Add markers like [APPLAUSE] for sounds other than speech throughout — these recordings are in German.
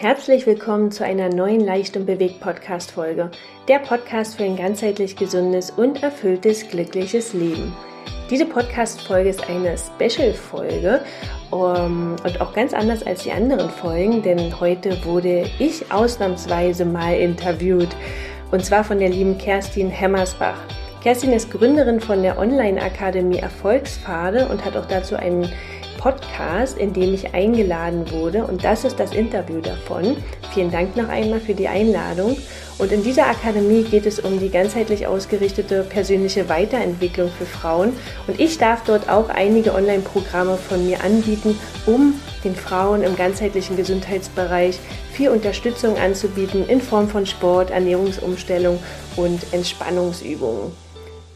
Herzlich willkommen zu einer neuen Leicht und bewegt Podcast Folge. Der Podcast für ein ganzheitlich gesundes und erfülltes, glückliches Leben. Diese Podcast Folge ist eine Special Folge um, und auch ganz anders als die anderen Folgen, denn heute wurde ich ausnahmsweise mal interviewt und zwar von der lieben Kerstin Hemmersbach. Kerstin ist Gründerin von der Online-Akademie Erfolgspfade und hat auch dazu einen Podcast, in dem ich eingeladen wurde. Und das ist das Interview davon. Vielen Dank noch einmal für die Einladung. Und in dieser Akademie geht es um die ganzheitlich ausgerichtete persönliche Weiterentwicklung für Frauen. Und ich darf dort auch einige Online-Programme von mir anbieten, um den Frauen im ganzheitlichen Gesundheitsbereich viel Unterstützung anzubieten in Form von Sport, Ernährungsumstellung und Entspannungsübungen.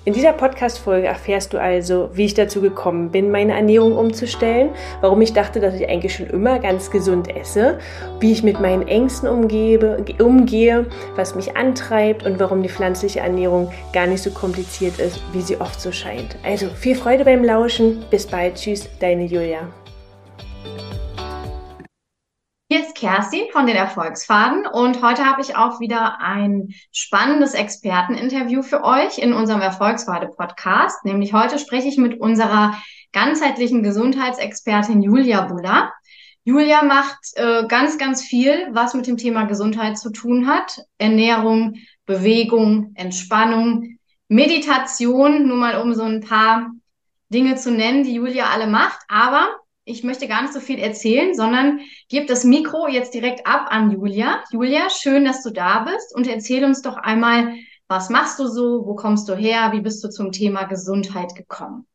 In dieser Podcast-Folge erfährst du also, wie ich dazu gekommen bin, meine Ernährung umzustellen, warum ich dachte, dass ich eigentlich schon immer ganz gesund esse, wie ich mit meinen Ängsten umgebe, umgehe, was mich antreibt und warum die pflanzliche Ernährung gar nicht so kompliziert ist, wie sie oft so scheint. Also viel Freude beim Lauschen. Bis bald. Tschüss, deine Julia. Kerstin von den Erfolgsfaden und heute habe ich auch wieder ein spannendes Experteninterview für euch in unserem Erfolgspfade-Podcast. Nämlich heute spreche ich mit unserer ganzheitlichen Gesundheitsexpertin Julia Buller. Julia macht äh, ganz, ganz viel, was mit dem Thema Gesundheit zu tun hat. Ernährung, Bewegung, Entspannung, Meditation, nur mal um so ein paar Dinge zu nennen, die Julia alle macht. Aber ich möchte gar nicht so viel erzählen, sondern gebe das Mikro jetzt direkt ab an Julia. Julia, schön, dass du da bist und erzähl uns doch einmal, was machst du so, wo kommst du her, wie bist du zum Thema Gesundheit gekommen?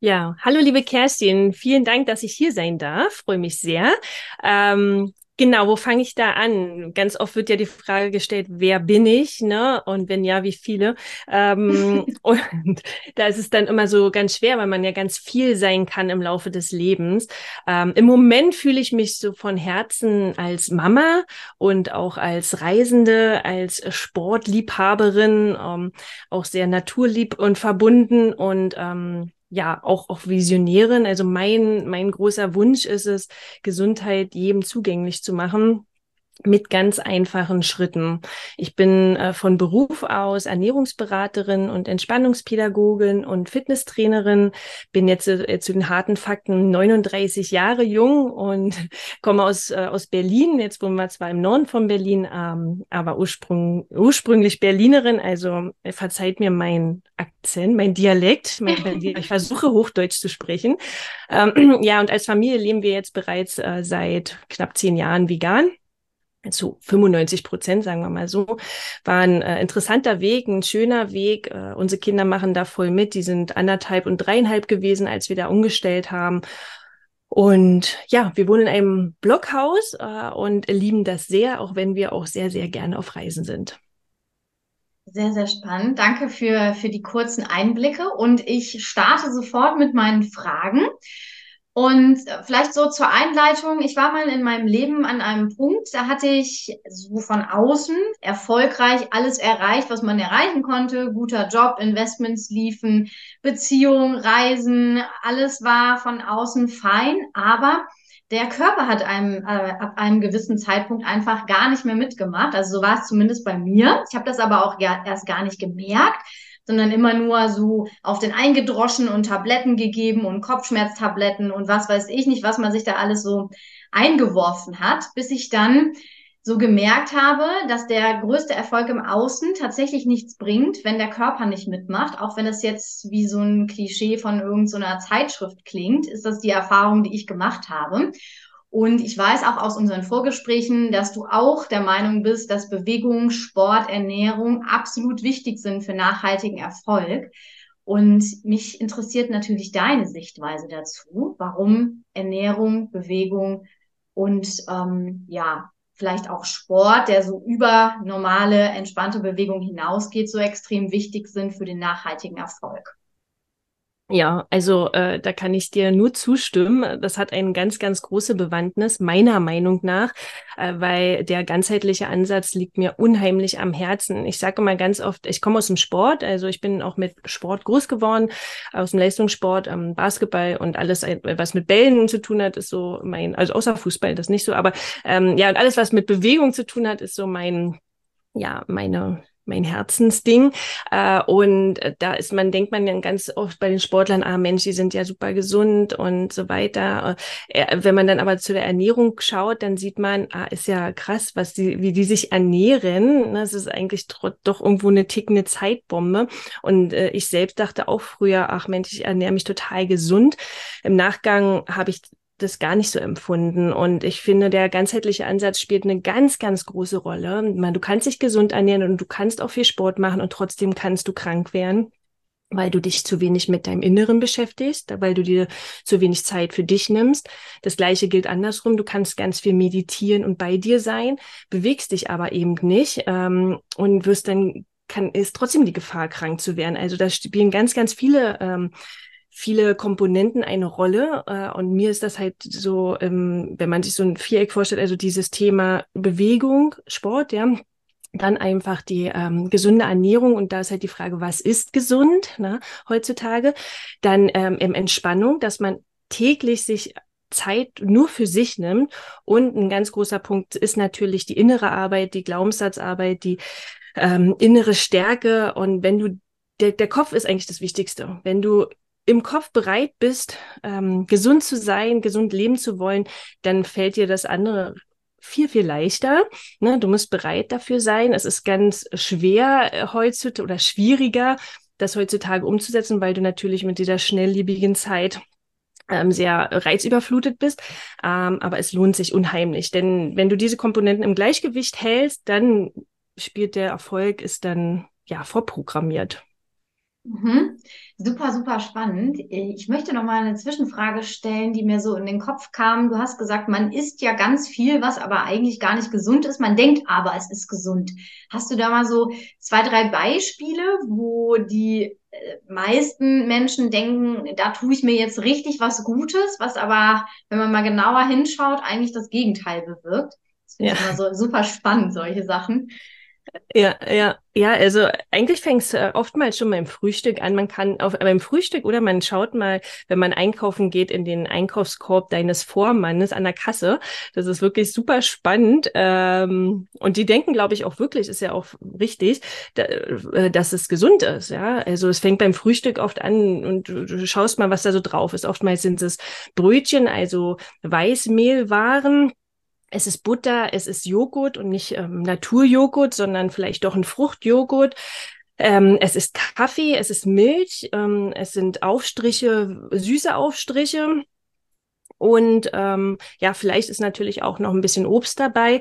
Ja, hallo liebe Kerstin, vielen Dank, dass ich hier sein darf. Freue mich sehr. Ähm, Genau, wo fange ich da an? Ganz oft wird ja die Frage gestellt, wer bin ich, ne? Und wenn ja, wie viele? Ähm, [LAUGHS] und da ist es dann immer so ganz schwer, weil man ja ganz viel sein kann im Laufe des Lebens. Ähm, Im Moment fühle ich mich so von Herzen als Mama und auch als Reisende, als Sportliebhaberin, ähm, auch sehr naturlieb und verbunden und ähm, ja auch auch Visionärin. Also mein mein großer Wunsch ist es, Gesundheit jedem zugänglich zu machen mit ganz einfachen Schritten. Ich bin äh, von Beruf aus Ernährungsberaterin und Entspannungspädagogin und Fitnesstrainerin, bin jetzt äh, zu den harten Fakten 39 Jahre jung und [LAUGHS] komme aus, äh, aus Berlin. Jetzt wohnen wir zwar im Norden von Berlin, ähm, aber ursprung, ursprünglich Berlinerin. Also äh, verzeiht mir mein Akzent, mein Dialekt. Mein, ich versuche Hochdeutsch zu sprechen. Ähm, [CLEARS THROAT] ja, und als Familie leben wir jetzt bereits äh, seit knapp zehn Jahren vegan zu 95 Prozent, sagen wir mal so, war ein äh, interessanter Weg, ein schöner Weg. Äh, unsere Kinder machen da voll mit. Die sind anderthalb und dreieinhalb gewesen, als wir da umgestellt haben. Und ja, wir wohnen in einem Blockhaus äh, und lieben das sehr, auch wenn wir auch sehr, sehr gerne auf Reisen sind. Sehr, sehr spannend. Danke für, für die kurzen Einblicke. Und ich starte sofort mit meinen Fragen. Und vielleicht so zur Einleitung. Ich war mal in meinem Leben an einem Punkt, da hatte ich so von außen erfolgreich alles erreicht, was man erreichen konnte. Guter Job, Investments liefen, Beziehung, Reisen, alles war von außen fein. Aber der Körper hat einem äh, ab einem gewissen Zeitpunkt einfach gar nicht mehr mitgemacht. Also so war es zumindest bei mir. Ich habe das aber auch erst gar nicht gemerkt sondern immer nur so auf den eingedroschen und Tabletten gegeben und Kopfschmerztabletten und was weiß ich nicht, was man sich da alles so eingeworfen hat, bis ich dann so gemerkt habe, dass der größte Erfolg im Außen tatsächlich nichts bringt, wenn der Körper nicht mitmacht. Auch wenn es jetzt wie so ein Klischee von irgendeiner so Zeitschrift klingt, ist das die Erfahrung, die ich gemacht habe. Und ich weiß auch aus unseren Vorgesprächen, dass du auch der Meinung bist, dass Bewegung, Sport, Ernährung absolut wichtig sind für nachhaltigen Erfolg. Und mich interessiert natürlich deine Sichtweise dazu, warum Ernährung, Bewegung und ähm, ja, vielleicht auch Sport, der so über normale, entspannte Bewegung hinausgeht, so extrem wichtig sind für den nachhaltigen Erfolg. Ja, also äh, da kann ich dir nur zustimmen. Das hat eine ganz, ganz große Bewandtnis, meiner Meinung nach, äh, weil der ganzheitliche Ansatz liegt mir unheimlich am Herzen. Ich sage immer ganz oft, ich komme aus dem Sport, also ich bin auch mit Sport groß geworden, aus dem Leistungssport, ähm, Basketball und alles, äh, was mit Bällen zu tun hat, ist so mein, also außer Fußball, das nicht so, aber ähm, ja, und alles, was mit Bewegung zu tun hat, ist so mein, ja, meine mein Herzensding. Äh, und da ist man, denkt man dann ganz oft bei den Sportlern, ah Mensch, die sind ja super gesund und so weiter. Äh, wenn man dann aber zu der Ernährung schaut, dann sieht man, ah, ist ja krass, was die, wie die sich ernähren. Das ist eigentlich doch irgendwo eine tickende Zeitbombe. Und äh, ich selbst dachte auch früher, ach Mensch, ich ernähre mich total gesund. Im Nachgang habe ich das gar nicht so empfunden. Und ich finde, der ganzheitliche Ansatz spielt eine ganz, ganz große Rolle. Man, du kannst dich gesund ernähren und du kannst auch viel Sport machen und trotzdem kannst du krank werden weil du dich zu wenig mit deinem Inneren beschäftigst, weil du dir zu wenig Zeit für dich nimmst. Das gleiche gilt andersrum. Du kannst ganz viel meditieren und bei dir sein, bewegst dich aber eben nicht ähm, und wirst dann kann ist trotzdem die Gefahr krank zu werden. Also da spielen ganz ganz viele ähm, viele Komponenten eine Rolle. Äh, und mir ist das halt so, ähm, wenn man sich so ein Viereck vorstellt, also dieses Thema Bewegung, Sport, ja, dann einfach die ähm, gesunde Ernährung und da ist halt die Frage, was ist gesund ne, heutzutage? Dann ähm, Entspannung, dass man täglich sich Zeit nur für sich nimmt. Und ein ganz großer Punkt ist natürlich die innere Arbeit, die Glaubenssatzarbeit, die ähm, innere Stärke. Und wenn du, der, der Kopf ist eigentlich das Wichtigste. Wenn du im Kopf bereit bist, ähm, gesund zu sein, gesund leben zu wollen, dann fällt dir das andere viel, viel leichter. Ne? Du musst bereit dafür sein. Es ist ganz schwer äh, heutzutage oder schwieriger, das heutzutage umzusetzen, weil du natürlich mit dieser schnelllebigen Zeit ähm, sehr reizüberflutet bist. Ähm, aber es lohnt sich unheimlich. Denn wenn du diese Komponenten im Gleichgewicht hältst, dann spielt der Erfolg, ist dann ja vorprogrammiert. Mhm. Super, super spannend. Ich möchte noch mal eine Zwischenfrage stellen, die mir so in den Kopf kam. Du hast gesagt, man isst ja ganz viel, was aber eigentlich gar nicht gesund ist. Man denkt aber, es ist gesund. Hast du da mal so zwei, drei Beispiele, wo die äh, meisten Menschen denken, da tue ich mir jetzt richtig was Gutes, was aber, wenn man mal genauer hinschaut, eigentlich das Gegenteil bewirkt? Das finde ja. ich immer so super spannend, solche Sachen. Ja, ja, ja, also eigentlich fängt es äh, oftmals schon beim Frühstück an. Man kann auf beim Frühstück oder man schaut mal, wenn man einkaufen geht, in den Einkaufskorb deines Vormannes an der Kasse. Das ist wirklich super spannend. Ähm, und die denken, glaube ich, auch wirklich, ist ja auch richtig, da, äh, dass es gesund ist. Ja, also es fängt beim Frühstück oft an und du, du schaust mal, was da so drauf ist. Oftmals sind es Brötchen, also Weißmehlwaren es ist Butter, es ist Joghurt und nicht ähm, Naturjoghurt, sondern vielleicht doch ein Fruchtjoghurt. Ähm, es ist Kaffee, es ist Milch, ähm, es sind Aufstriche, süße Aufstriche. Und ähm, ja, vielleicht ist natürlich auch noch ein bisschen Obst dabei,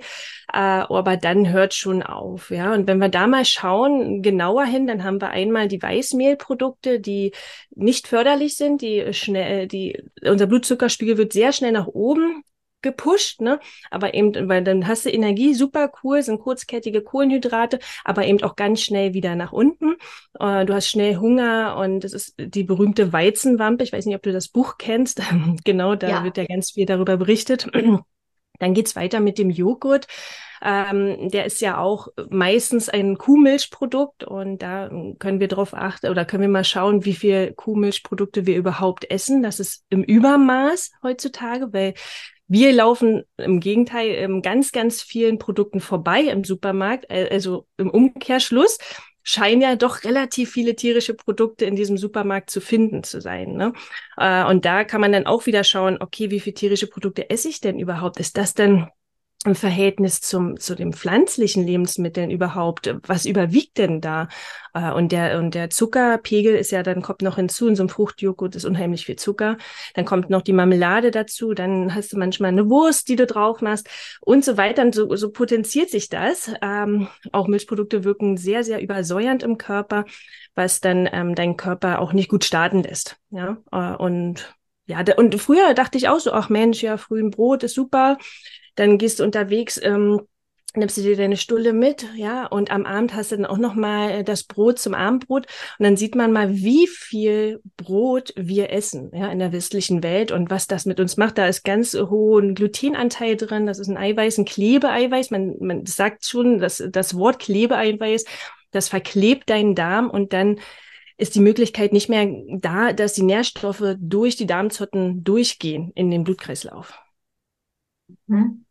äh, aber dann hört schon auf. Ja, und wenn wir da mal schauen, genauer hin, dann haben wir einmal die Weißmehlprodukte, die nicht förderlich sind, die schnell, die unser Blutzuckerspiegel wird sehr schnell nach oben gepusht, ne? Aber eben, weil dann hast du Energie, super cool, sind kurzkettige Kohlenhydrate, aber eben auch ganz schnell wieder nach unten. Äh, du hast schnell Hunger und das ist die berühmte Weizenwampe. Ich weiß nicht, ob du das Buch kennst. [LAUGHS] genau, da ja. wird ja ganz viel darüber berichtet. [CLEARS THROAT] Dann geht's weiter mit dem Joghurt. Ähm, der ist ja auch meistens ein Kuhmilchprodukt und da können wir darauf achten oder können wir mal schauen, wie viel Kuhmilchprodukte wir überhaupt essen. Das ist im Übermaß heutzutage, weil wir laufen im Gegenteil ganz, ganz vielen Produkten vorbei im Supermarkt. Also im Umkehrschluss scheinen ja doch relativ viele tierische Produkte in diesem Supermarkt zu finden zu sein. Ne? Äh, und da kann man dann auch wieder schauen, okay, wie viele tierische Produkte esse ich denn überhaupt? Ist das denn im Verhältnis zum, zu den pflanzlichen Lebensmitteln überhaupt? Was überwiegt denn da? Äh, und der, und der Zuckerpegel ist ja, dann kommt noch hinzu, in so einem Fruchtjoghurt ist unheimlich viel Zucker. Dann kommt noch die Marmelade dazu. Dann hast du manchmal eine Wurst, die du drauf machst und so weiter. Und so, so potenziert sich das. Ähm, auch Milchprodukte wirken sehr, sehr übersäuernd im Körper, was dann ähm, deinen Körper auch nicht gut starten lässt. Ja, äh, und ja, und früher dachte ich auch so, ach Mensch, ja, früh ein Brot ist super dann gehst du unterwegs ähm, nimmst du dir deine Stulle mit, ja, und am Abend hast du dann auch noch mal äh, das Brot zum Abendbrot und dann sieht man mal, wie viel Brot wir essen, ja, in der westlichen Welt und was das mit uns macht. Da ist ganz hohen Glutenanteil drin, das ist ein Eiweiß, ein Klebeeiweiß. Man, man sagt schon, dass das Wort Klebeeiweiß, das verklebt deinen Darm und dann ist die Möglichkeit nicht mehr da, dass die Nährstoffe durch die Darmzotten durchgehen in den Blutkreislauf. Mhm.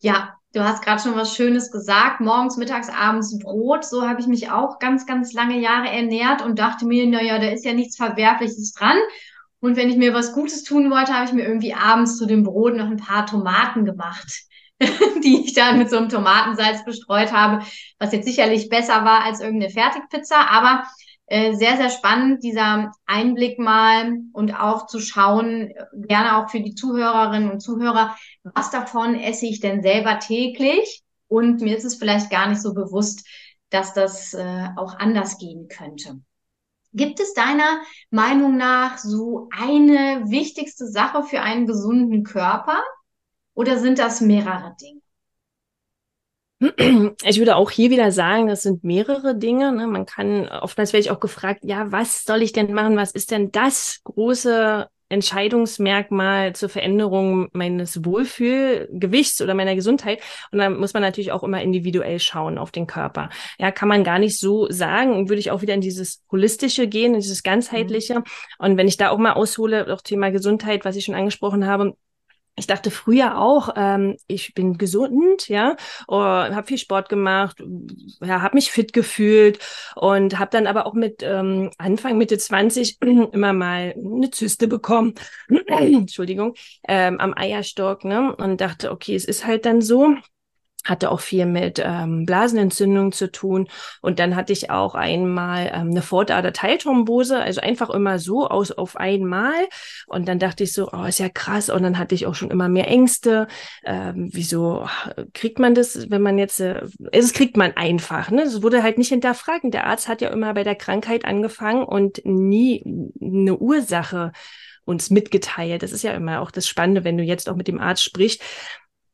Ja, Du hast gerade schon was Schönes gesagt. Morgens, mittags, abends Brot. So habe ich mich auch ganz, ganz lange Jahre ernährt und dachte mir, naja, da ist ja nichts Verwerfliches dran. Und wenn ich mir was Gutes tun wollte, habe ich mir irgendwie abends zu dem Brot noch ein paar Tomaten gemacht, [LAUGHS] die ich dann mit so einem Tomatensalz bestreut habe, was jetzt sicherlich besser war als irgendeine Fertigpizza. Aber äh, sehr, sehr spannend, dieser Einblick mal und auch zu schauen, gerne auch für die Zuhörerinnen und Zuhörer, was davon esse ich denn selber täglich? Und mir ist es vielleicht gar nicht so bewusst, dass das äh, auch anders gehen könnte. Gibt es deiner Meinung nach so eine wichtigste Sache für einen gesunden Körper oder sind das mehrere Dinge? Ich würde auch hier wieder sagen, das sind mehrere Dinge. Ne? Man kann, oftmals werde ich auch gefragt, ja, was soll ich denn machen? Was ist denn das große Entscheidungsmerkmal zur Veränderung meines Wohlfühlgewichts oder meiner Gesundheit. Und da muss man natürlich auch immer individuell schauen auf den Körper. Ja, kann man gar nicht so sagen. Würde ich auch wieder in dieses Holistische gehen, in dieses Ganzheitliche. Mhm. Und wenn ich da auch mal aushole, auch Thema Gesundheit, was ich schon angesprochen habe, ich dachte früher auch, ähm, ich bin gesund, ja, oh, habe viel Sport gemacht, ja, habe mich fit gefühlt und habe dann aber auch mit ähm, Anfang Mitte 20 [CLEARS THROAT] immer mal eine Zyste bekommen, [CLEARS THROAT] Entschuldigung, ähm, am Eierstock, ne, und dachte, okay, es ist halt dann so hatte auch viel mit ähm, Blasenentzündung zu tun. Und dann hatte ich auch einmal ähm, eine Vordader-Teilthrombose, also einfach immer so aus auf einmal. Und dann dachte ich so, oh, ist ja krass. Und dann hatte ich auch schon immer mehr Ängste. Ähm, wieso kriegt man das, wenn man jetzt, äh, es kriegt man einfach, ne? Es wurde halt nicht hinterfragt. Der Arzt hat ja immer bei der Krankheit angefangen und nie eine Ursache uns mitgeteilt. Das ist ja immer auch das Spannende, wenn du jetzt auch mit dem Arzt sprichst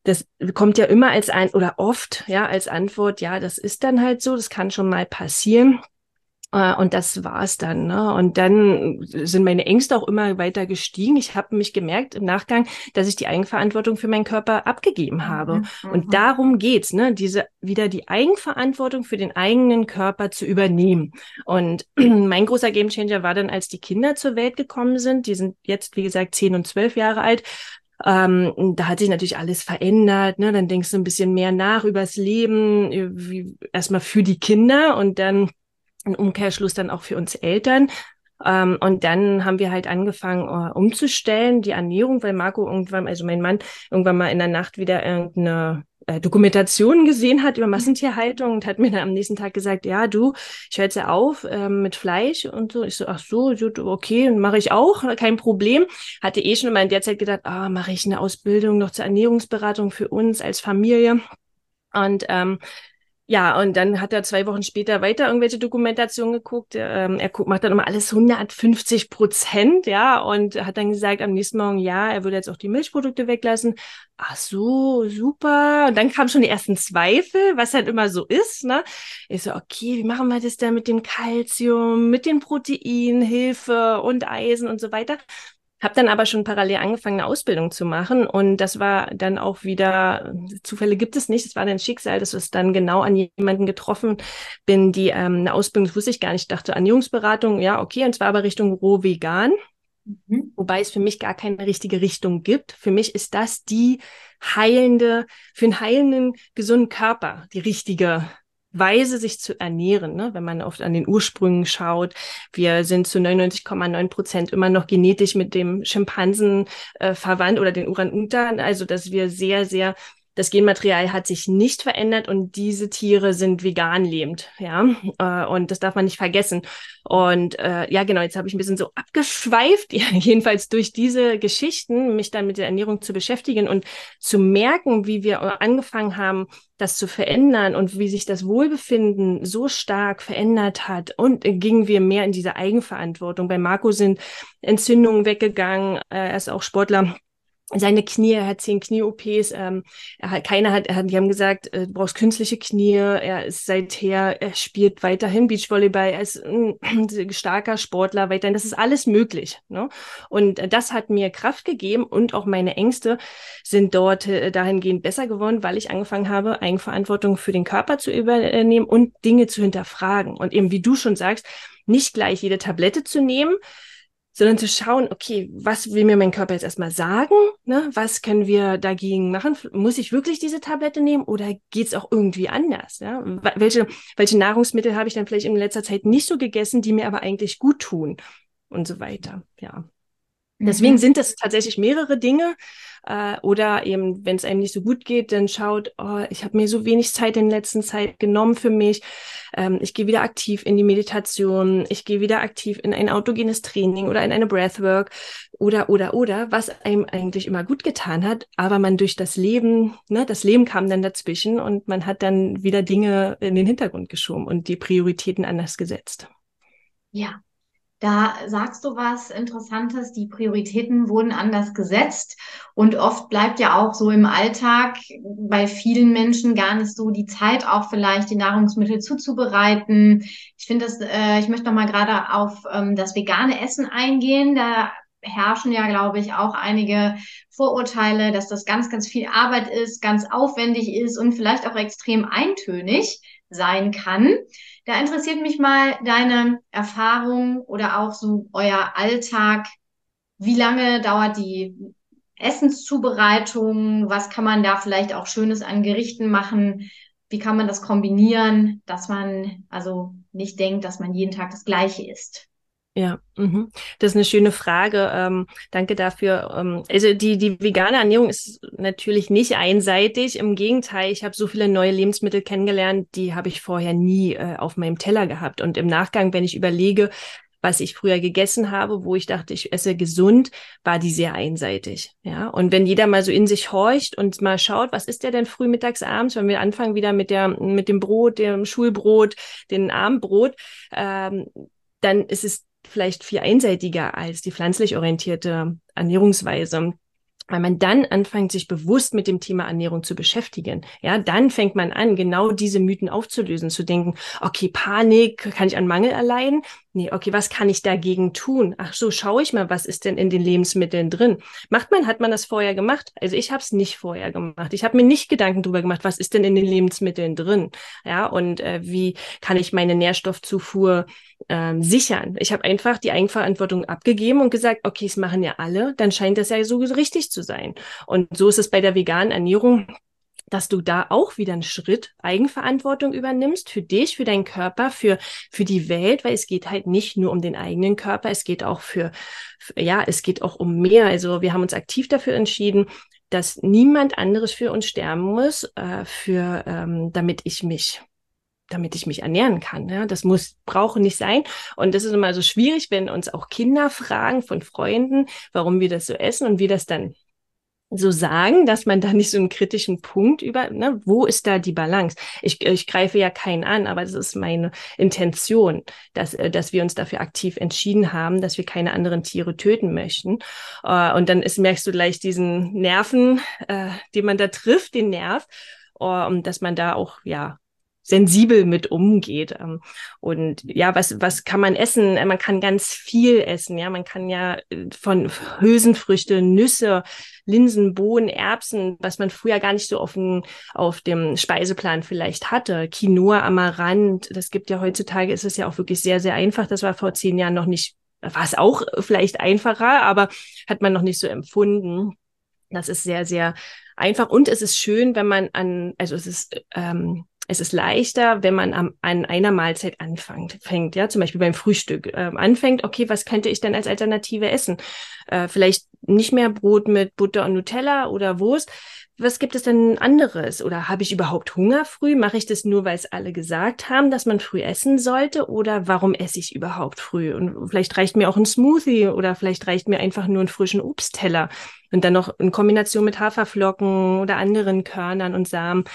das kommt ja immer als ein oder oft ja als Antwort, ja, das ist dann halt so, das kann schon mal passieren. Äh, und das war's dann. Ne? Und dann sind meine Ängste auch immer weiter gestiegen. Ich habe mich gemerkt im Nachgang, dass ich die Eigenverantwortung für meinen Körper abgegeben habe. Mhm. Und mhm. darum geht's, ne? diese wieder die Eigenverantwortung für den eigenen Körper zu übernehmen. Und [CLEARS THROAT] mein großer Gamechanger war dann, als die Kinder zur Welt gekommen sind. Die sind jetzt, wie gesagt, zehn und zwölf Jahre alt. Ähm, da hat sich natürlich alles verändert. Ne? Dann denkst du ein bisschen mehr nach übers Leben, wie, erstmal für die Kinder und dann ein Umkehrschluss dann auch für uns Eltern. Ähm, und dann haben wir halt angefangen uh, umzustellen, die Ernährung, weil Marco irgendwann, also mein Mann, irgendwann mal in der Nacht wieder irgendeine äh, Dokumentationen gesehen hat über Massentierhaltung und hat mir dann am nächsten Tag gesagt, ja, du, ich höre jetzt ja auf ähm, mit Fleisch und so. Ich so, ach so, okay, mache ich auch, kein Problem. Hatte eh schon immer in der Zeit gedacht, ah, mache ich eine Ausbildung noch zur Ernährungsberatung für uns als Familie. Und ähm, ja, und dann hat er zwei Wochen später weiter irgendwelche Dokumentationen geguckt. Ähm, er guckt, macht dann immer alles 150 Prozent, ja, und hat dann gesagt am nächsten Morgen, ja, er würde jetzt auch die Milchprodukte weglassen. Ach so, super. Und dann kamen schon die ersten Zweifel, was halt immer so ist, ne? Ich so, okay, wie machen wir das denn mit dem Kalzium, mit den Proteinen, Hilfe und Eisen und so weiter? Habe dann aber schon parallel angefangen, eine Ausbildung zu machen. Und das war dann auch wieder, Zufälle gibt es nicht, es war dann Schicksal, dass ich dann genau an jemanden getroffen bin, die ähm, eine Ausbildung, das wusste ich gar nicht, dachte Ernährungsberatung, ja, okay, und zwar aber Richtung roh vegan. Mhm. Wobei es für mich gar keine richtige Richtung gibt. Für mich ist das die heilende, für einen heilenden, gesunden Körper die richtige Weise, sich zu ernähren, ne? wenn man oft an den Ursprüngen schaut. Wir sind zu 99,9 Prozent immer noch genetisch mit dem Schimpansen äh, verwandt oder den Uran-Utan, also dass wir sehr, sehr das Genmaterial hat sich nicht verändert und diese Tiere sind vegan lebend, ja. Äh, und das darf man nicht vergessen. Und äh, ja, genau, jetzt habe ich ein bisschen so abgeschweift, [LAUGHS] jedenfalls durch diese Geschichten, mich dann mit der Ernährung zu beschäftigen und zu merken, wie wir angefangen haben, das zu verändern und wie sich das Wohlbefinden so stark verändert hat. Und gingen wir mehr in diese Eigenverantwortung. Bei Marco sind Entzündungen weggegangen. Äh, er ist auch Sportler seine Knie, er hat zehn Knie-OPs, ähm, er hat, keiner hat, er hat, die haben gesagt, äh, du brauchst künstliche Knie, er ist seither, er spielt weiterhin Beachvolleyball, er ist ein, ein [CLEARS THROAT] starker Sportler, weiterhin, das ist alles möglich. Ne? Und äh, das hat mir Kraft gegeben und auch meine Ängste sind dort äh, dahingehend besser geworden, weil ich angefangen habe, Eigenverantwortung für den Körper zu übernehmen und Dinge zu hinterfragen. Und eben, wie du schon sagst, nicht gleich jede Tablette zu nehmen, sondern zu schauen, okay, was will mir mein Körper jetzt erstmal sagen? Ne? Was können wir dagegen machen? Muss ich wirklich diese Tablette nehmen oder geht's auch irgendwie anders? Ja? Welche, welche Nahrungsmittel habe ich dann vielleicht in letzter Zeit nicht so gegessen, die mir aber eigentlich gut tun? Und so weiter, ja. Deswegen mhm. sind es tatsächlich mehrere Dinge. Äh, oder eben, wenn es einem nicht so gut geht, dann schaut, oh, ich habe mir so wenig Zeit in letzter Zeit genommen für mich. Ähm, ich gehe wieder aktiv in die Meditation. Ich gehe wieder aktiv in ein autogenes Training oder in eine Breathwork oder, oder, oder, was einem eigentlich immer gut getan hat. Aber man durch das Leben, ne, das Leben kam dann dazwischen und man hat dann wieder Dinge in den Hintergrund geschoben und die Prioritäten anders gesetzt. Ja, da sagst du was Interessantes, die Prioritäten wurden anders gesetzt und oft bleibt ja auch so im Alltag bei vielen Menschen gar nicht so die Zeit, auch vielleicht die Nahrungsmittel zuzubereiten. Ich finde das, äh, ich möchte noch mal gerade auf ähm, das vegane Essen eingehen. Da herrschen ja, glaube ich, auch einige Vorurteile, dass das ganz, ganz viel Arbeit ist, ganz aufwendig ist und vielleicht auch extrem eintönig sein kann. Da interessiert mich mal deine Erfahrung oder auch so euer Alltag. Wie lange dauert die Essenszubereitung? Was kann man da vielleicht auch Schönes an Gerichten machen? Wie kann man das kombinieren, dass man also nicht denkt, dass man jeden Tag das Gleiche isst? Ja, mhm. das ist eine schöne Frage. Ähm, danke dafür. Ähm, also die, die vegane Ernährung ist natürlich nicht einseitig. Im Gegenteil, ich habe so viele neue Lebensmittel kennengelernt, die habe ich vorher nie äh, auf meinem Teller gehabt. Und im Nachgang, wenn ich überlege, was ich früher gegessen habe, wo ich dachte, ich esse gesund, war die sehr einseitig. Ja, und wenn jeder mal so in sich horcht und mal schaut, was ist der denn früh, mittags, abends, wenn wir anfangen wieder mit der, mit dem Brot, dem Schulbrot, dem Abendbrot, ähm, dann ist es vielleicht viel einseitiger als die pflanzlich orientierte Ernährungsweise weil man dann anfängt, sich bewusst mit dem Thema Ernährung zu beschäftigen. Ja, dann fängt man an, genau diese Mythen aufzulösen, zu denken, okay, Panik, kann ich an Mangel erleiden? Nee, okay, was kann ich dagegen tun? Ach so, schaue ich mal, was ist denn in den Lebensmitteln drin? Macht man, hat man das vorher gemacht? Also ich habe es nicht vorher gemacht. Ich habe mir nicht Gedanken darüber gemacht, was ist denn in den Lebensmitteln drin? Ja, und äh, wie kann ich meine Nährstoffzufuhr ähm, sichern? Ich habe einfach die Eigenverantwortung abgegeben und gesagt, okay, es machen ja alle, dann scheint das ja so richtig zu sein. Und so ist es bei der veganen Ernährung dass du da auch wieder einen Schritt Eigenverantwortung übernimmst für dich, für deinen Körper, für, für die Welt, weil es geht halt nicht nur um den eigenen Körper, es geht auch für, ja, es geht auch um mehr. Also wir haben uns aktiv dafür entschieden, dass niemand anderes für uns sterben muss, äh, für, ähm, damit ich mich damit ich mich ernähren kann. Ja? Das muss, brauche nicht sein. Und das ist immer so schwierig, wenn uns auch Kinder fragen von Freunden, warum wir das so essen und wie das dann so sagen, dass man da nicht so einen kritischen Punkt über, ne, wo ist da die Balance? Ich, ich greife ja keinen an, aber das ist meine Intention, dass, äh, dass wir uns dafür aktiv entschieden haben, dass wir keine anderen Tiere töten möchten. Uh, und dann ist, merkst du gleich diesen Nerven, uh, den man da trifft, den Nerv, und dass man da auch, ja, sensibel mit umgeht. Ähm, und ja, was, was kann man essen? Man kann ganz viel essen. Ja, man kann ja von Hülsenfrüchte, Nüsse, Linsen, Bohnen, Erbsen, was man früher gar nicht so dem, auf dem Speiseplan vielleicht hatte. Quinoa, Amaranth, das gibt ja heutzutage, ist es ja auch wirklich sehr, sehr einfach. Das war vor zehn Jahren noch nicht, war es auch vielleicht einfacher, aber hat man noch nicht so empfunden. Das ist sehr, sehr einfach und es ist schön, wenn man an, also es ist ähm, es ist leichter, wenn man am, an einer Mahlzeit anfängt, fängt, ja, zum Beispiel beim Frühstück äh, anfängt, okay, was könnte ich denn als Alternative essen? Äh, vielleicht nicht mehr Brot mit Butter und Nutella oder Wurst. Was gibt es denn anderes? Oder habe ich überhaupt Hunger früh? Mache ich das nur, weil es alle gesagt haben, dass man früh essen sollte? Oder warum esse ich überhaupt früh? Und vielleicht reicht mir auch ein Smoothie oder vielleicht reicht mir einfach nur einen frischen Obstteller. Und dann noch in Kombination mit Haferflocken oder anderen Körnern und Samen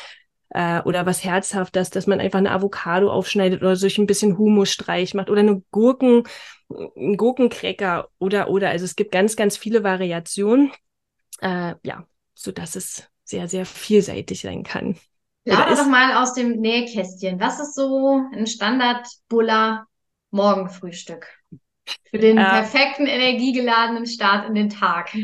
äh, oder was Herzhaftes, dass man einfach eine Avocado aufschneidet oder sich ein bisschen Humusstreich macht oder eine Gurken, einen Gurkencracker oder oder. Also es gibt ganz, ganz viele Variationen. Äh, ja, so dass es sehr, sehr vielseitig sein kann. Lauter doch mal aus dem Nähkästchen. Was ist so ein Standard-Buller Morgenfrühstück? Für den äh, perfekten energiegeladenen Start in den Tag.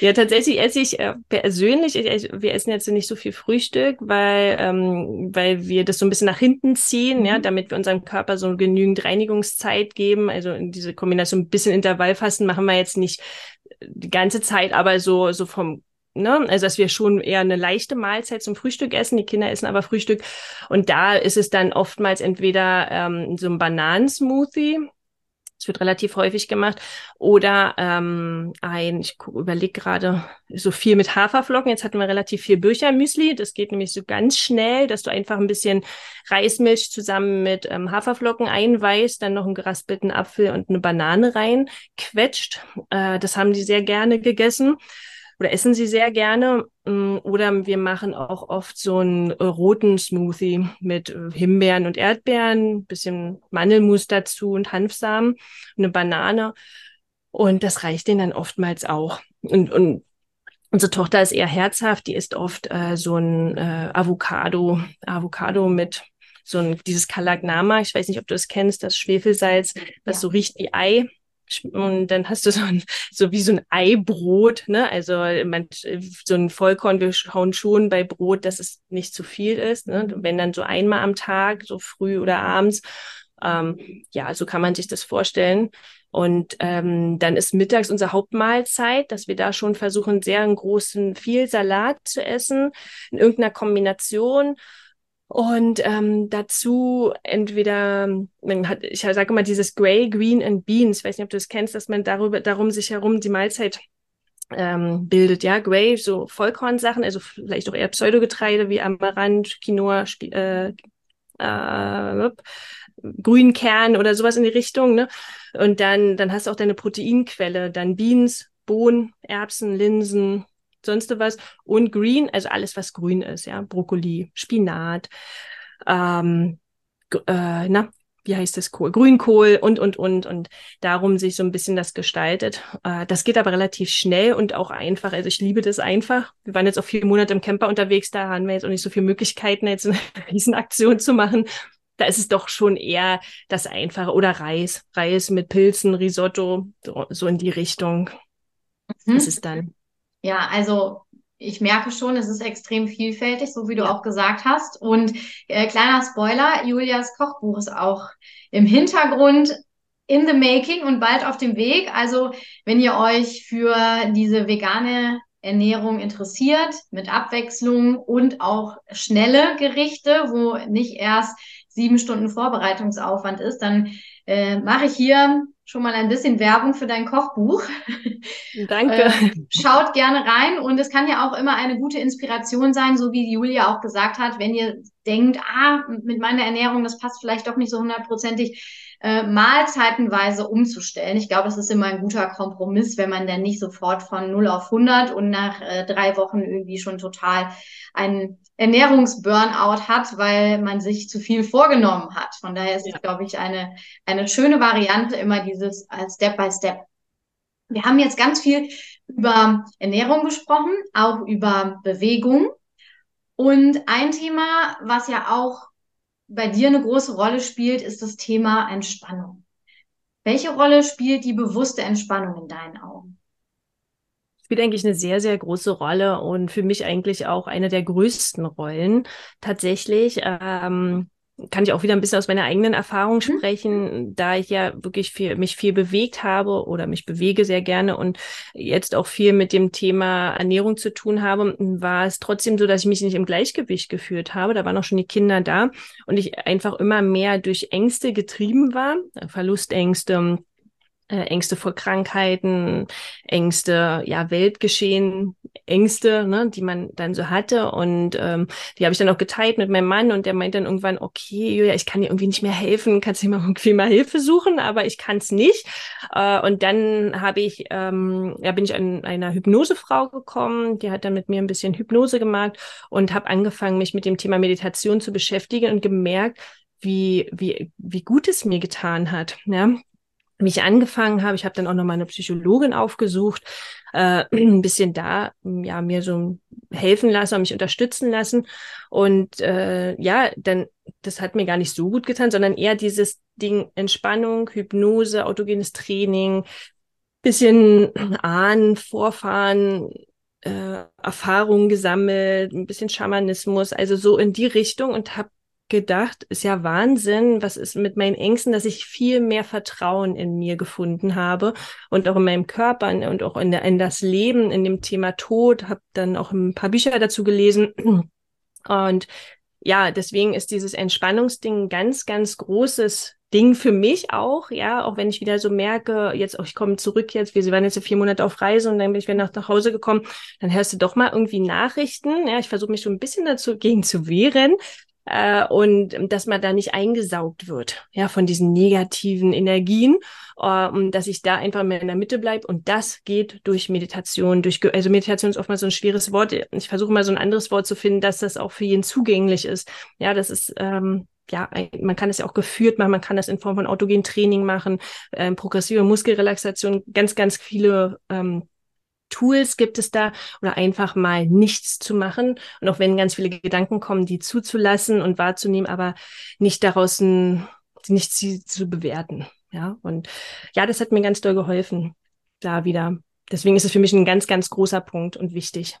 Ja, tatsächlich esse ich äh, persönlich, ich, wir essen jetzt nicht so viel Frühstück, weil, ähm, weil wir das so ein bisschen nach hinten ziehen, mhm. ja, damit wir unserem Körper so genügend Reinigungszeit geben. Also in diese Kombination ein bisschen Intervallfasten machen wir jetzt nicht die ganze Zeit, aber so, so vom Ne? Also dass wir schon eher eine leichte Mahlzeit zum Frühstück essen. Die Kinder essen aber Frühstück. Und da ist es dann oftmals entweder ähm, so ein Bananensmoothie, das wird relativ häufig gemacht. Oder ähm, ein, ich überlege gerade, so viel mit Haferflocken. Jetzt hatten wir relativ viel Büchermüsli. Das geht nämlich so ganz schnell, dass du einfach ein bisschen Reismilch zusammen mit ähm, Haferflocken einweißt, dann noch einen geraspelten Apfel und eine Banane rein quetscht. Äh, das haben die sehr gerne gegessen oder essen sie sehr gerne. Mm, oder wir machen auch oft so einen roten Smoothie mit äh, Himbeeren und Erdbeeren, bisschen Mandelmus dazu und Hanfsamen, eine Banane. Und das reicht denen dann oftmals auch. Und, und unsere Tochter ist eher herzhaft, die isst oft äh, so ein äh, Avocado, Avocado mit so ein, dieses Kalagnama, ich weiß nicht, ob du es kennst, das Schwefelsalz, das ja. so riecht wie Ei und dann hast du so ein, so wie so ein Eibrot, ne? Also man, so ein Vollkorn, wir schauen schon bei Brot, dass es nicht zu viel ist, ne? Wenn dann so einmal am Tag, so früh oder abends, ähm, ja, so kann man sich das vorstellen. Und ähm, dann ist mittags unsere Hauptmahlzeit, dass wir da schon versuchen, sehr einen großen, viel Salat zu essen, in irgendeiner Kombination. Und ähm, dazu entweder, man hat, ich sage immer dieses Grey, Green and Beans, ich weiß nicht, ob du das kennst, dass man darüber, darum sich herum die Mahlzeit ähm, bildet, ja, Grey, so Vollkornsachen, also vielleicht auch eher Pseudogetreide wie Amaranth, Quinoa, äh, äh, Grünkern oder sowas in die Richtung, ne? Und dann, dann hast du auch deine Proteinquelle, dann Beans, Bohnen, Erbsen, Linsen, sonst was. Und Green, also alles, was grün ist, ja. Brokkoli, Spinat, ähm, äh, na, wie heißt das Kohl? Grünkohl und, und, und. Und darum sich so ein bisschen das gestaltet. Äh, das geht aber relativ schnell und auch einfach. Also ich liebe das einfach. Wir waren jetzt auch vier Monate im Camper unterwegs, da haben wir jetzt auch nicht so viele Möglichkeiten, jetzt eine [LAUGHS] Riesenaktion zu machen. Da ist es doch schon eher das Einfache. Oder Reis. Reis mit Pilzen, Risotto, so, so in die Richtung. Mhm. Das ist dann. Ja, also ich merke schon, es ist extrem vielfältig, so wie du auch gesagt hast. Und äh, kleiner Spoiler, Julias Kochbuch ist auch im Hintergrund in the making und bald auf dem Weg. Also wenn ihr euch für diese vegane Ernährung interessiert, mit Abwechslung und auch schnelle Gerichte, wo nicht erst sieben Stunden Vorbereitungsaufwand ist, dann äh, mache ich hier schon mal ein bisschen Werbung für dein Kochbuch. Danke. [LAUGHS] Äh, schaut gerne rein und es kann ja auch immer eine gute Inspiration sein, so wie Julia auch gesagt hat, wenn ihr denkt, ah, mit meiner Ernährung, das passt vielleicht doch nicht so hundertprozentig äh, mahlzeitenweise umzustellen. Ich glaube, es ist immer ein guter Kompromiss, wenn man dann nicht sofort von 0 auf 100 und nach äh, drei Wochen irgendwie schon total einen Ernährungsburnout hat, weil man sich zu viel vorgenommen hat. Von daher ist ja. es, glaube ich, eine, eine schöne Variante, immer dieses Step by Step. Wir haben jetzt ganz viel über Ernährung gesprochen, auch über Bewegung. Und ein Thema, was ja auch bei dir eine große Rolle spielt, ist das Thema Entspannung. Welche Rolle spielt die bewusste Entspannung in deinen Augen? Spielt eigentlich eine sehr, sehr große Rolle und für mich eigentlich auch eine der größten Rollen. Tatsächlich, ähm, kann ich auch wieder ein bisschen aus meiner eigenen Erfahrung mhm. sprechen, da ich ja wirklich viel, mich viel bewegt habe oder mich bewege sehr gerne und jetzt auch viel mit dem Thema Ernährung zu tun habe, war es trotzdem so, dass ich mich nicht im Gleichgewicht geführt habe. Da waren auch schon die Kinder da und ich einfach immer mehr durch Ängste getrieben war, Verlustängste, äh, Ängste vor Krankheiten, Ängste, ja, Weltgeschehen, Ängste, ne, die man dann so hatte. Und ähm, die habe ich dann auch geteilt mit meinem Mann und der meint dann irgendwann, okay, Julia, ich kann dir irgendwie nicht mehr helfen, kannst du mal [LAUGHS] irgendwie mal Hilfe suchen, aber ich kann es nicht. Äh, und dann habe ich, ähm, ja, bin ich an einer Hypnosefrau gekommen, die hat dann mit mir ein bisschen Hypnose gemacht und habe angefangen, mich mit dem Thema Meditation zu beschäftigen und gemerkt, wie, wie, wie gut es mir getan hat. Ja? Wie ich angefangen habe. Ich habe dann auch noch mal eine Psychologin aufgesucht, äh, [CLEARS THROAT] ein bisschen da, ja, mir so helfen lassen mich unterstützen lassen. Und äh, ja, dann, das hat mir gar nicht so gut getan, sondern eher dieses Ding Entspannung, Hypnose, autogenes Training, bisschen [CLEARS THROAT] Ahnen, Vorfahren, äh, Erfahrungen gesammelt, ein bisschen Schamanismus, also so in die Richtung und habe gedacht, ist ja Wahnsinn, was ist mit meinen Ängsten, dass ich viel mehr Vertrauen in mir gefunden habe und auch in meinem Körper und auch in, in das Leben, in dem Thema Tod, habe dann auch ein paar Bücher dazu gelesen. Und ja, deswegen ist dieses Entspannungsding ein ganz, ganz großes Ding für mich auch, ja, auch wenn ich wieder so merke, jetzt, auch ich komme zurück jetzt, wir waren jetzt vier Monate auf Reise und dann bin ich wieder nach, nach Hause gekommen, dann hörst du doch mal irgendwie Nachrichten, ja, ich versuche mich so ein bisschen dazu gegen zu wehren, äh, und dass man da nicht eingesaugt wird, ja, von diesen negativen Energien, äh, dass ich da einfach mehr in der Mitte bleibe und das geht durch Meditation, durch, also Meditation ist oftmals so ein schweres Wort. Ich versuche mal so ein anderes Wort zu finden, dass das auch für jeden zugänglich ist. Ja, das ist, ähm, ja, man kann es ja auch geführt machen, man kann das in Form von autogen Training machen, äh, progressive Muskelrelaxation, ganz, ganz viele ähm, Tools gibt es da oder einfach mal nichts zu machen und auch wenn ganz viele Gedanken kommen, die zuzulassen und wahrzunehmen, aber nicht daraus ein, nicht sie zu bewerten. Ja, und ja, das hat mir ganz doll geholfen, da wieder. Deswegen ist es für mich ein ganz, ganz großer Punkt und wichtig.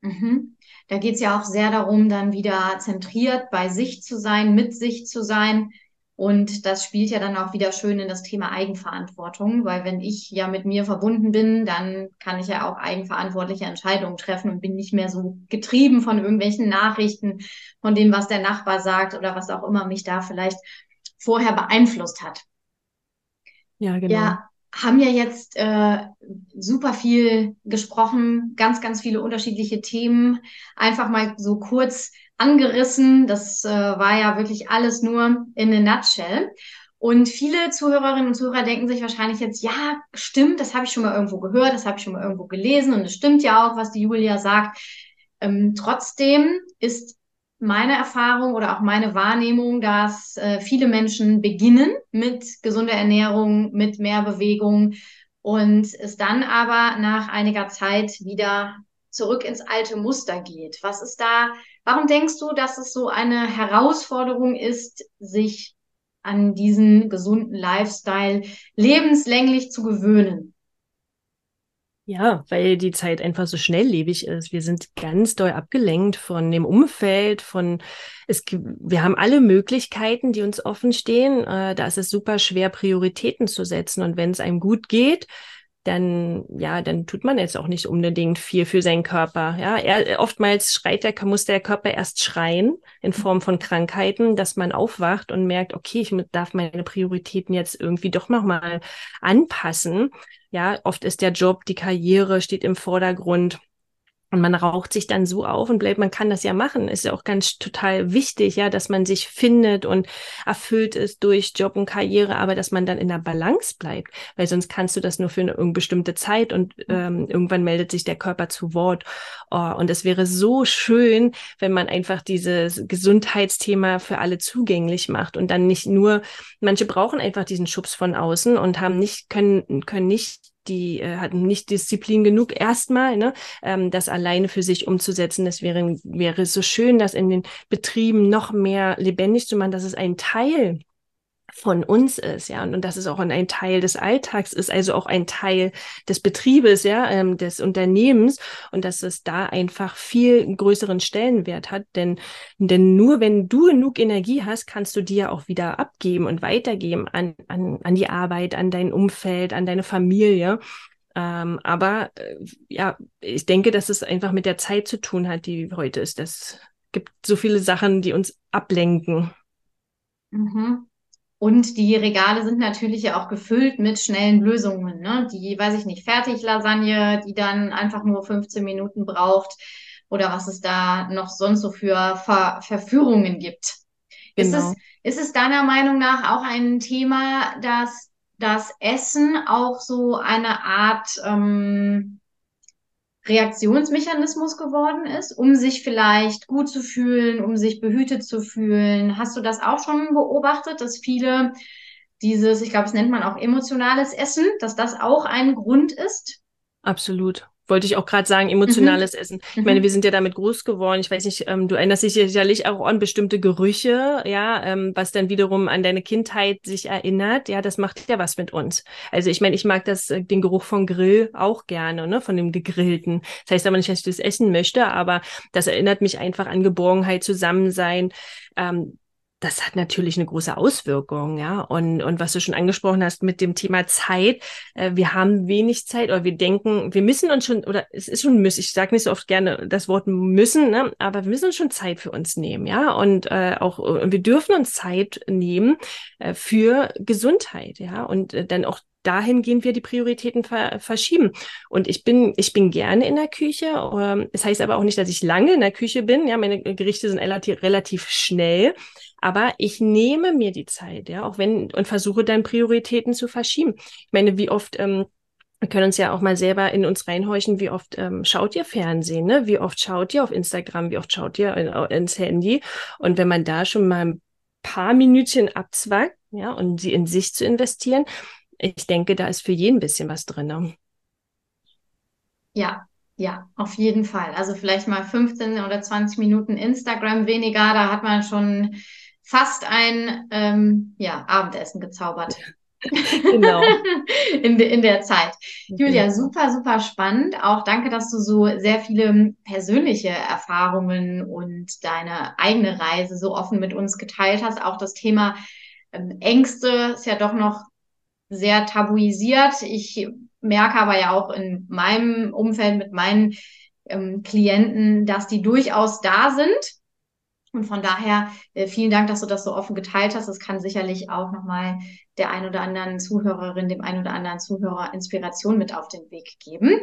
Mhm. Da geht es ja auch sehr darum, dann wieder zentriert bei sich zu sein, mit sich zu sein, und das spielt ja dann auch wieder schön in das Thema Eigenverantwortung, weil wenn ich ja mit mir verbunden bin, dann kann ich ja auch eigenverantwortliche Entscheidungen treffen und bin nicht mehr so getrieben von irgendwelchen Nachrichten, von dem, was der Nachbar sagt oder was auch immer mich da vielleicht vorher beeinflusst hat. Ja, genau. Ja, haben ja jetzt äh, super viel gesprochen, ganz, ganz viele unterschiedliche Themen. Einfach mal so kurz angerissen. Das äh, war ja wirklich alles nur in a nutshell. Und viele Zuhörerinnen und Zuhörer denken sich wahrscheinlich jetzt, ja, stimmt, das habe ich schon mal irgendwo gehört, das habe ich schon mal irgendwo gelesen und es stimmt ja auch, was die Julia sagt. Ähm, trotzdem ist meine Erfahrung oder auch meine Wahrnehmung, dass äh, viele Menschen beginnen mit gesunder Ernährung, mit mehr Bewegung und es dann aber nach einiger Zeit wieder zurück ins alte Muster geht. Was ist da Warum denkst du, dass es so eine Herausforderung ist, sich an diesen gesunden Lifestyle lebenslänglich zu gewöhnen? Ja, weil die Zeit einfach so schnelllebig ist. Wir sind ganz doll abgelenkt von dem Umfeld, von es wir haben alle Möglichkeiten, die uns offen stehen. Äh, da ist es super schwer, Prioritäten zu setzen. Und wenn es einem gut geht, dann ja, dann tut man jetzt auch nicht unbedingt viel für seinen Körper. Ja, er, oftmals schreit der, muss der Körper erst schreien in Form von Krankheiten, dass man aufwacht und merkt, okay, ich darf meine Prioritäten jetzt irgendwie doch noch mal anpassen. Ja, oft ist der Job, die Karriere steht im Vordergrund. Und man raucht sich dann so auf und bleibt, man kann das ja machen. Ist ja auch ganz total wichtig, ja, dass man sich findet und erfüllt ist durch Job und Karriere, aber dass man dann in der Balance bleibt, weil sonst kannst du das nur für eine bestimmte Zeit und ähm, irgendwann meldet sich der Körper zu Wort. Oh, und es wäre so schön, wenn man einfach dieses Gesundheitsthema für alle zugänglich macht und dann nicht nur, manche brauchen einfach diesen Schubs von außen und haben nicht, können, können nicht die äh, hatten nicht Disziplin genug erstmal, ne, ähm, das alleine für sich umzusetzen. Das wäre, wäre so schön, das in den Betrieben noch mehr lebendig zu machen, dass es ein Teil von uns ist, ja, und, und dass es auch ein Teil des Alltags ist, also auch ein Teil des Betriebes, ja, ähm, des Unternehmens und dass es da einfach viel größeren Stellenwert hat, denn, denn nur wenn du genug Energie hast, kannst du dir auch wieder abgeben und weitergeben an, an, an die Arbeit, an dein Umfeld, an deine Familie. Ähm, aber äh, ja, ich denke, dass es einfach mit der Zeit zu tun hat, die heute ist. Es gibt so viele Sachen, die uns ablenken. Mhm. Und die Regale sind natürlich ja auch gefüllt mit schnellen Lösungen. Ne? Die, weiß ich nicht, Fertiglasagne, die dann einfach nur 15 Minuten braucht oder was es da noch sonst so für Ver Verführungen gibt. Genau. Ist, es, ist es deiner Meinung nach auch ein Thema, dass das Essen auch so eine Art ähm, Reaktionsmechanismus geworden ist, um sich vielleicht gut zu fühlen, um sich behütet zu fühlen. Hast du das auch schon beobachtet, dass viele dieses, ich glaube, es nennt man auch emotionales Essen, dass das auch ein Grund ist? Absolut wollte ich auch gerade sagen, emotionales mhm. Essen. Ich meine, mhm. wir sind ja damit groß geworden. Ich weiß nicht, ähm, du erinnerst dich sicherlich auch an bestimmte Gerüche, ja, ähm, was dann wiederum an deine Kindheit sich erinnert. Ja, das macht ja was mit uns. Also ich meine, ich mag das, äh, den Geruch von Grill auch gerne, ne, von dem Gegrillten. Das heißt aber nicht, dass ich das essen möchte, aber das erinnert mich einfach an Geborgenheit, Zusammensein. Ähm, das hat natürlich eine große Auswirkung, ja. Und, und was du schon angesprochen hast mit dem Thema Zeit, äh, wir haben wenig Zeit oder wir denken, wir müssen uns schon, oder es ist schon müssen, ich sage nicht so oft gerne das Wort müssen, ne, aber wir müssen uns schon Zeit für uns nehmen, ja. Und äh, auch und wir dürfen uns Zeit nehmen äh, für Gesundheit, ja. Und äh, dann auch dahingehend wir die Prioritäten ver verschieben. Und ich bin, ich bin gerne in der Küche. Ähm, es das heißt aber auch nicht, dass ich lange in der Küche bin. Ja, meine Gerichte sind relativ, relativ schnell. Aber ich nehme mir die Zeit, ja, auch wenn und versuche dann Prioritäten zu verschieben. Ich meine, wie oft ähm, wir können uns ja auch mal selber in uns reinhorchen, wie oft ähm, schaut ihr Fernsehen, ne? Wie oft schaut ihr auf Instagram, wie oft schaut ihr in, ins Handy? Und wenn man da schon mal ein paar Minütchen abzwackt, ja, und sie in sich zu investieren, ich denke, da ist für jeden ein bisschen was drin. Ne? Ja, ja, auf jeden Fall. Also vielleicht mal 15 oder 20 Minuten Instagram weniger, da hat man schon fast ein ähm, ja, Abendessen gezaubert. [LAUGHS] genau. [LAUGHS] in, de, in der Zeit. Julia, genau. super, super spannend. Auch danke, dass du so sehr viele persönliche Erfahrungen und deine eigene Reise so offen mit uns geteilt hast. Auch das Thema ähm, Ängste ist ja doch noch sehr tabuisiert. Ich merke aber ja auch in meinem Umfeld mit meinen ähm, Klienten, dass die durchaus da sind und von daher äh, vielen Dank, dass du das so offen geteilt hast. Das kann sicherlich auch nochmal der ein oder anderen Zuhörerin, dem ein oder anderen Zuhörer Inspiration mit auf den Weg geben.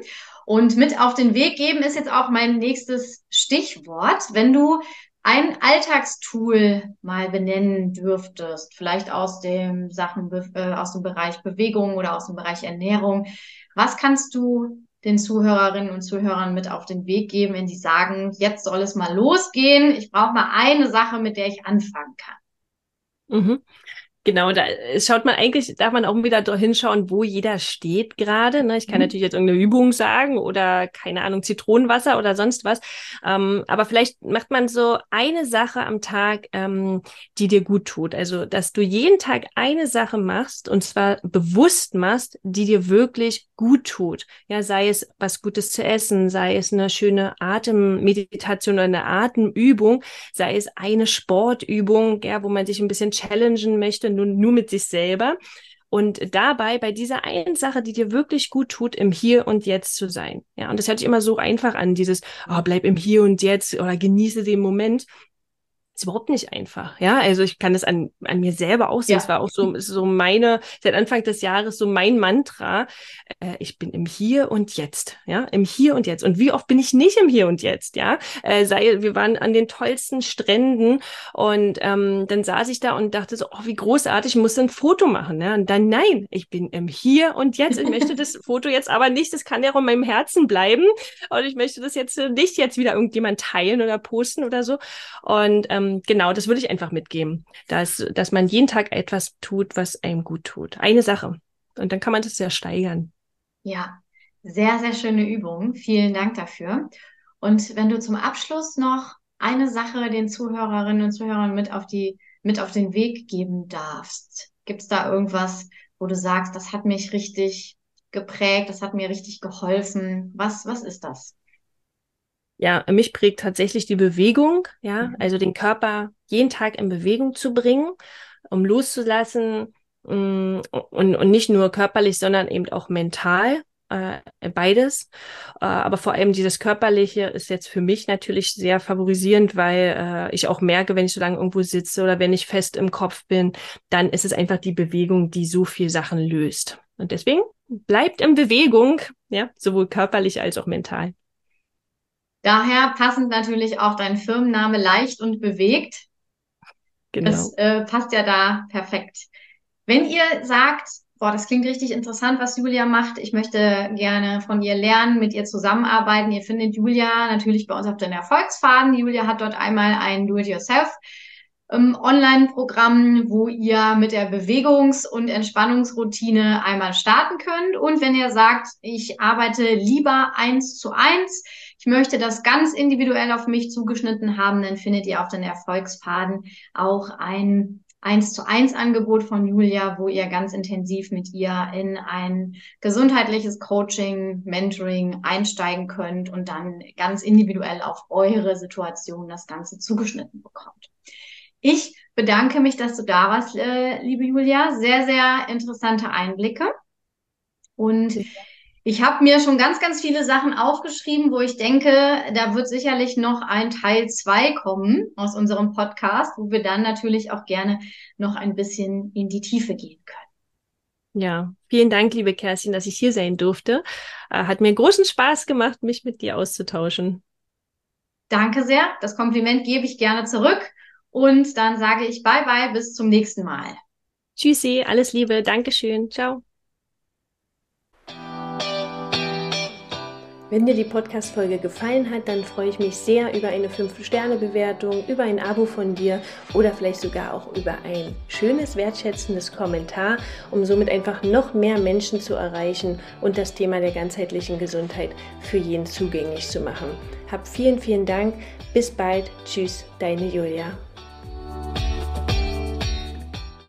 Und mit auf den Weg geben ist jetzt auch mein nächstes Stichwort. Wenn du ein Alltagstool mal benennen dürftest, vielleicht aus dem Sachen, äh, aus dem Bereich Bewegung oder aus dem Bereich Ernährung, was kannst du den Zuhörerinnen und Zuhörern mit auf den Weg geben, wenn die sagen, jetzt soll es mal losgehen, ich brauche mal eine Sache, mit der ich anfangen kann? Mhm. Genau, da schaut man eigentlich, darf man auch wieder hinschauen, wo jeder steht gerade. Ne? Ich kann mhm. natürlich jetzt irgendeine Übung sagen oder keine Ahnung, Zitronenwasser oder sonst was. Ähm, aber vielleicht macht man so eine Sache am Tag, ähm, die dir gut tut. Also, dass du jeden Tag eine Sache machst und zwar bewusst machst, die dir wirklich gut tut. Ja, sei es was Gutes zu essen, sei es eine schöne Atemmeditation oder eine Atemübung, sei es eine Sportübung, ja, wo man sich ein bisschen challengen möchte nur, nur mit sich selber. Und dabei bei dieser einen Sache, die dir wirklich gut tut, im Hier und Jetzt zu sein. Ja, und das hört sich immer so einfach an, dieses, oh, bleib im Hier und Jetzt oder genieße den Moment ist überhaupt nicht einfach. Ja, also ich kann das an, an mir selber auch sehen. Es war auch so, so meine, seit Anfang des Jahres so mein Mantra. Äh, ich bin im Hier und Jetzt. Ja, im Hier und Jetzt. Und wie oft bin ich nicht im Hier und Jetzt? Ja, äh, sei, wir waren an den tollsten Stränden und ähm, dann saß ich da und dachte so, oh, wie großartig, ich muss ein Foto machen. Ja? Und dann, nein, ich bin im Hier und Jetzt. Ich möchte das [LAUGHS] Foto jetzt aber nicht, das kann ja auch in meinem Herzen bleiben. Und ich möchte das jetzt nicht jetzt wieder irgendjemand teilen oder posten oder so. Und ähm, ähm, genau, das würde ich einfach mitgeben, dass, dass man jeden Tag etwas tut, was einem gut tut. Eine Sache. Und dann kann man das ja steigern. Ja, sehr, sehr schöne Übung. Vielen Dank dafür. Und wenn du zum Abschluss noch eine Sache den Zuhörerinnen und Zuhörern mit auf die, mit auf den Weg geben darfst, gibt es da irgendwas, wo du sagst, das hat mich richtig geprägt, das hat mir richtig geholfen? Was, was ist das? Ja, mich prägt tatsächlich die Bewegung, ja, mhm. also den Körper jeden Tag in Bewegung zu bringen, um loszulassen mm, und, und nicht nur körperlich, sondern eben auch mental, äh, beides. Äh, aber vor allem dieses Körperliche ist jetzt für mich natürlich sehr favorisierend, weil äh, ich auch merke, wenn ich so lange irgendwo sitze oder wenn ich fest im Kopf bin, dann ist es einfach die Bewegung, die so viel Sachen löst. Und deswegen bleibt in Bewegung, ja, sowohl körperlich als auch mental. Daher passend natürlich auch dein Firmenname leicht und bewegt. Genau. Das äh, passt ja da perfekt. Wenn ihr sagt, boah, das klingt richtig interessant, was Julia macht, ich möchte gerne von ihr lernen, mit ihr zusammenarbeiten, ihr findet Julia natürlich bei uns auf den Erfolgsfaden. Julia hat dort einmal ein Do-it-yourself ähm, Online-Programm, wo ihr mit der Bewegungs- und Entspannungsroutine einmal starten könnt. Und wenn ihr sagt, ich arbeite lieber eins zu eins, ich möchte das ganz individuell auf mich zugeschnitten haben, dann findet ihr auf den Erfolgsfaden auch ein eins zu eins Angebot von Julia, wo ihr ganz intensiv mit ihr in ein gesundheitliches Coaching, Mentoring einsteigen könnt und dann ganz individuell auf eure Situation das Ganze zugeschnitten bekommt. Ich bedanke mich, dass du da warst, äh, liebe Julia. Sehr, sehr interessante Einblicke. Und ich habe mir schon ganz, ganz viele Sachen aufgeschrieben, wo ich denke, da wird sicherlich noch ein Teil zwei kommen aus unserem Podcast, wo wir dann natürlich auch gerne noch ein bisschen in die Tiefe gehen können. Ja, vielen Dank, liebe Kerstin, dass ich hier sein durfte. Äh, hat mir großen Spaß gemacht, mich mit dir auszutauschen. Danke sehr. Das Kompliment gebe ich gerne zurück. Und dann sage ich bye bye, bis zum nächsten Mal. Tschüssi, alles Liebe, Dankeschön, ciao. Wenn dir die Podcast-Folge gefallen hat, dann freue ich mich sehr über eine 5-Sterne-Bewertung, über ein Abo von dir oder vielleicht sogar auch über ein schönes, wertschätzendes Kommentar, um somit einfach noch mehr Menschen zu erreichen und das Thema der ganzheitlichen Gesundheit für jeden zugänglich zu machen. Hab vielen, vielen Dank. Bis bald. Tschüss, deine Julia.